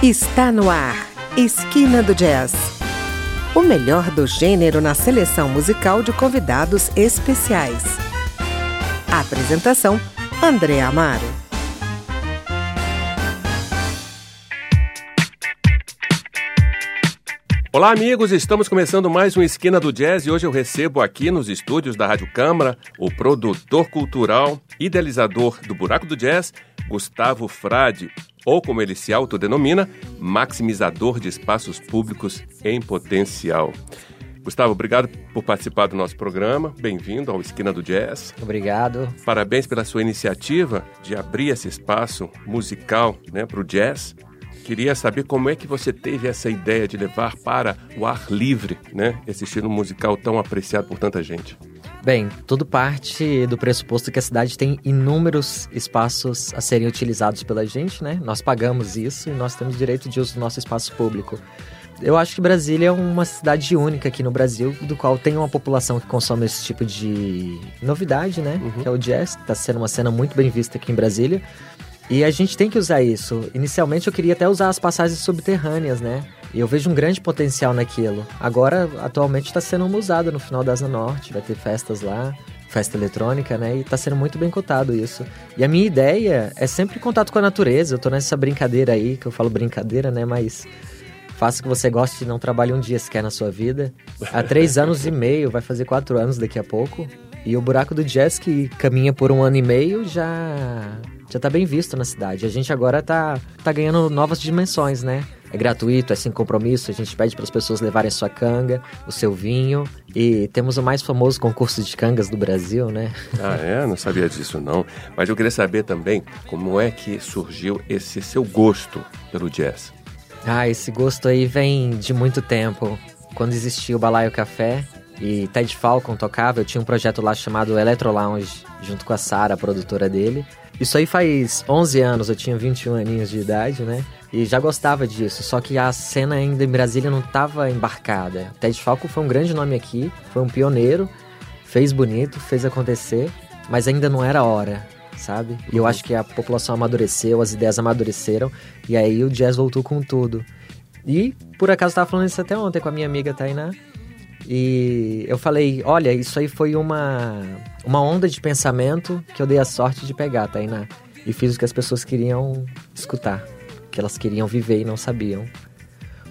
Está no ar, Esquina do Jazz. O melhor do gênero na seleção musical de convidados especiais. Apresentação: André Amaro. Olá, amigos! Estamos começando mais um Esquina do Jazz e hoje eu recebo aqui nos estúdios da Rádio Câmara o produtor cultural, idealizador do Buraco do Jazz, Gustavo Frade, ou como ele se autodenomina, maximizador de espaços públicos em potencial. Gustavo, obrigado por participar do nosso programa. Bem-vindo ao Esquina do Jazz. Obrigado. Parabéns pela sua iniciativa de abrir esse espaço musical né, para o jazz. Queria saber como é que você teve essa ideia de levar para o ar livre né, esse estilo musical tão apreciado por tanta gente. Bem, tudo parte do pressuposto que a cidade tem inúmeros espaços a serem utilizados pela gente, né? Nós pagamos isso e nós temos direito de uso do nosso espaço público. Eu acho que Brasília é uma cidade única aqui no Brasil, do qual tem uma população que consome esse tipo de novidade, né? Uhum. Que é o jazz, que está sendo uma cena muito bem vista aqui em Brasília. E a gente tem que usar isso. Inicialmente eu queria até usar as passagens subterrâneas, né? E eu vejo um grande potencial naquilo. Agora, atualmente, está sendo usado no final da Asa Norte, vai ter festas lá, festa eletrônica, né? E está sendo muito bem cotado isso. E a minha ideia é sempre contato com a natureza. Eu tô nessa brincadeira aí, que eu falo brincadeira, né? Mas faça que você goste e não trabalhe um dia sequer na sua vida. Há três anos e meio, vai fazer quatro anos daqui a pouco. E o buraco do jazz, que caminha por um ano e meio, já já tá bem visto na cidade. A gente agora tá, tá ganhando novas dimensões, né? É gratuito, é sem compromisso, a gente pede para as pessoas levarem a sua canga, o seu vinho. E temos o mais famoso concurso de cangas do Brasil, né? Ah, é? Não sabia disso não. Mas eu queria saber também como é que surgiu esse seu gosto pelo jazz. Ah, esse gosto aí vem de muito tempo. Quando existia o Balaio Café, e Ted Falcon tocava, eu tinha um projeto lá chamado Electro Lounge, junto com a Sara, produtora dele. Isso aí faz 11 anos, eu tinha 21 aninhos de idade, né? E já gostava disso, só que a cena ainda em Brasília não estava embarcada. Ted Falco foi um grande nome aqui, foi um pioneiro, fez bonito, fez acontecer, mas ainda não era hora, sabe? E eu acho que a população amadureceu, as ideias amadureceram, e aí o jazz voltou com tudo. E, por acaso, estava falando isso até ontem com a minha amiga Tainá, e eu falei, olha, isso aí foi uma, uma onda de pensamento que eu dei a sorte de pegar, Tainá. E fiz o que as pessoas queriam escutar que elas queriam viver e não sabiam.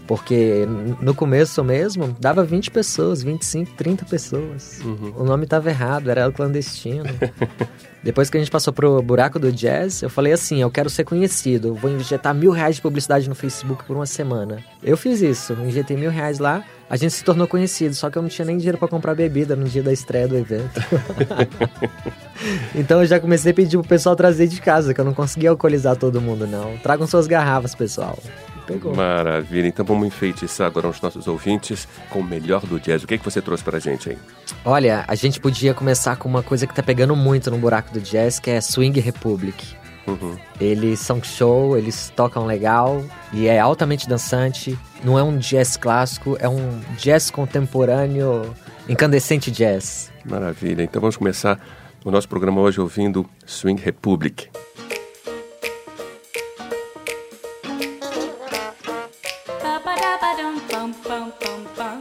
Porque no começo mesmo, dava 20 pessoas, 25, 30 pessoas. Uhum. O nome estava errado, era clandestino. Depois que a gente passou pro buraco do jazz, eu falei assim: eu quero ser conhecido, vou injetar mil reais de publicidade no Facebook por uma semana. Eu fiz isso, injetei mil reais lá, a gente se tornou conhecido, só que eu não tinha nem dinheiro para comprar bebida no dia da estreia do evento. então eu já comecei a pedir pro pessoal trazer de casa, que eu não conseguia alcoolizar todo mundo, não. Tragam suas garrafas, pessoal. Pegou. Maravilha. Então vamos enfeitiçar agora os nossos ouvintes com o melhor do jazz. O que, é que você trouxe pra gente aí? Olha, a gente podia começar com uma coisa que tá pegando muito no buraco do jazz, que é Swing Republic. Uhum. Eles são show, eles tocam legal e é altamente dançante. Não é um jazz clássico, é um jazz contemporâneo, incandescente jazz. Maravilha. Então vamos começar o nosso programa hoje ouvindo Swing Republic. ba da ba dum bum bum bum bum.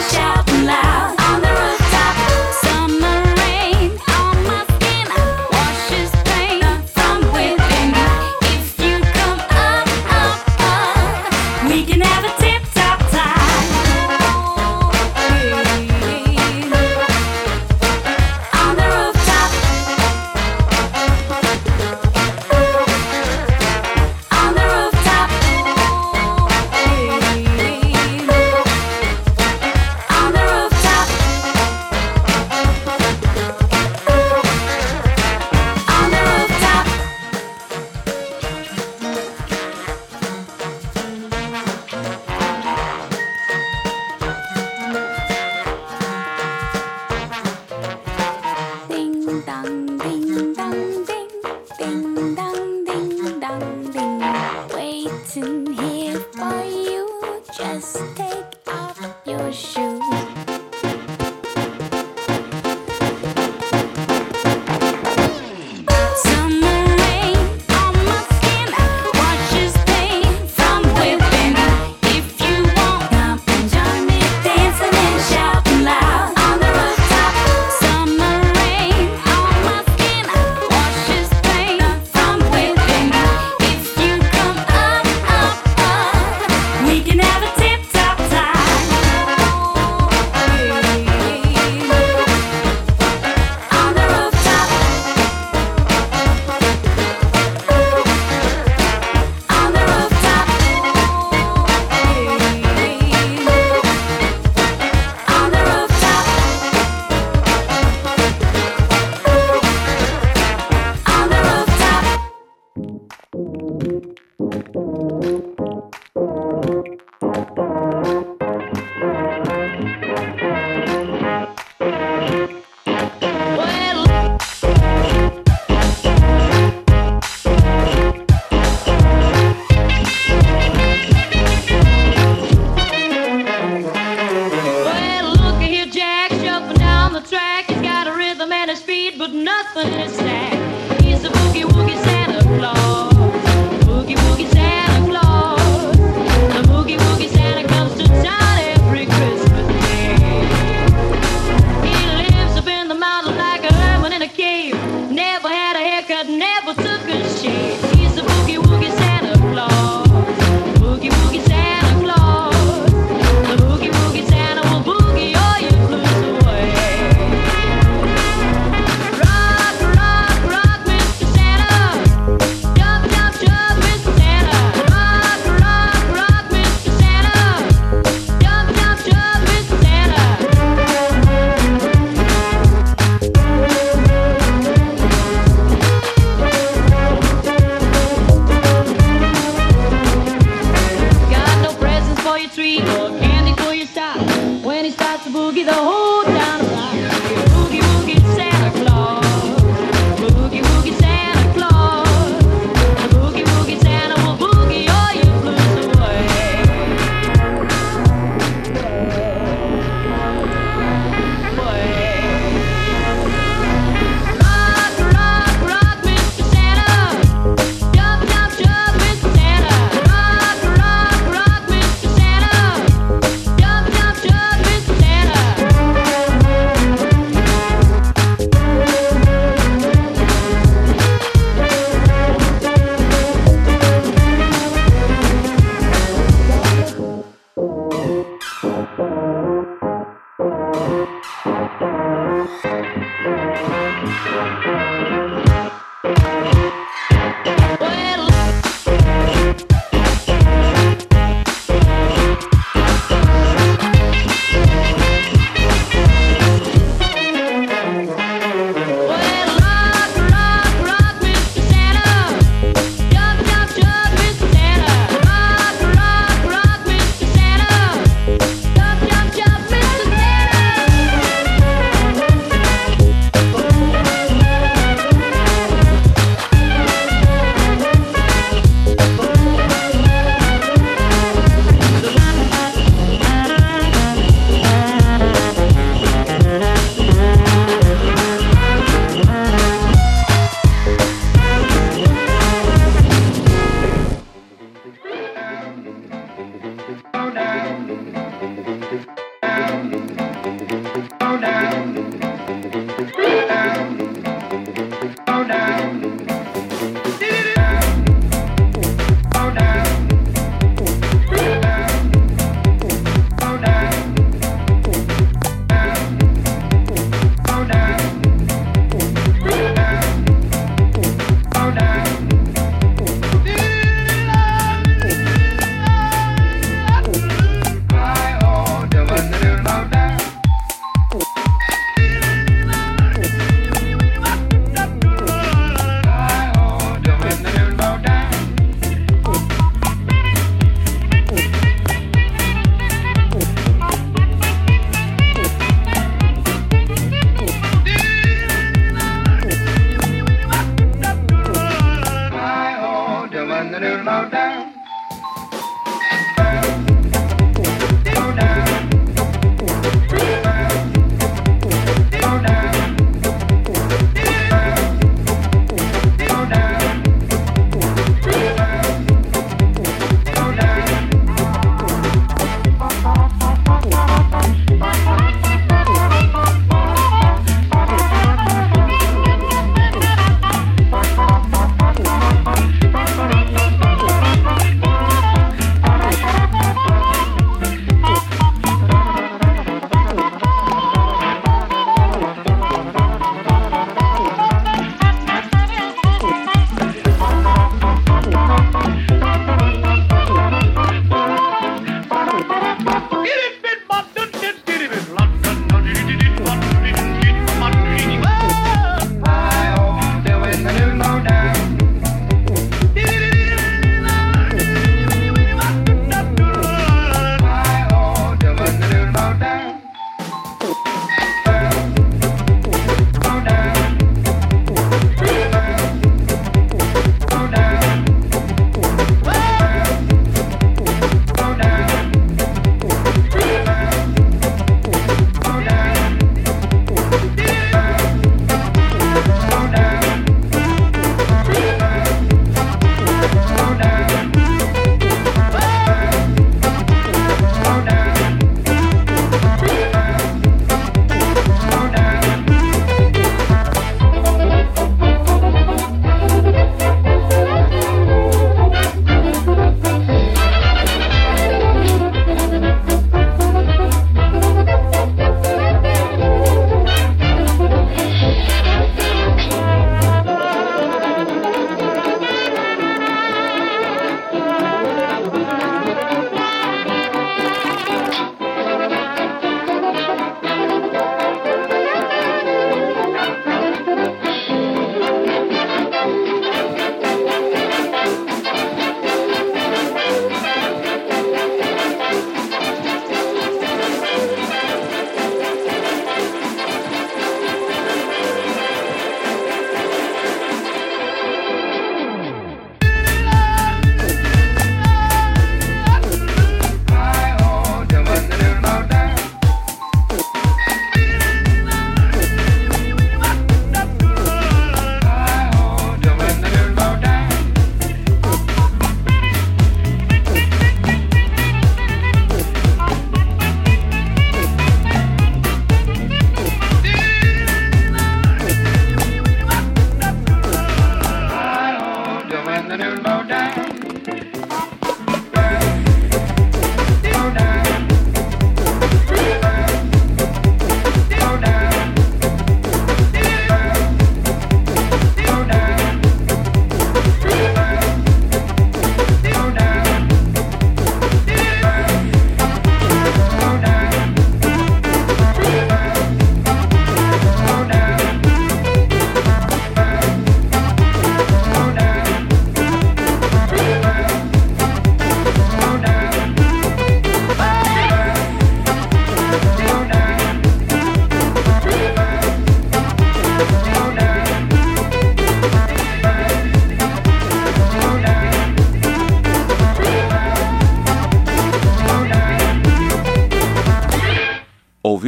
shout. Just take off your shoes.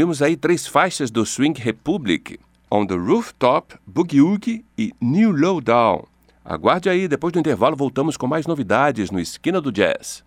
Ouvimos aí três faixas do Swing Republic: On the Rooftop, Boogie Woogie e New Lowdown. Aguarde aí, depois do intervalo voltamos com mais novidades no Esquina do Jazz.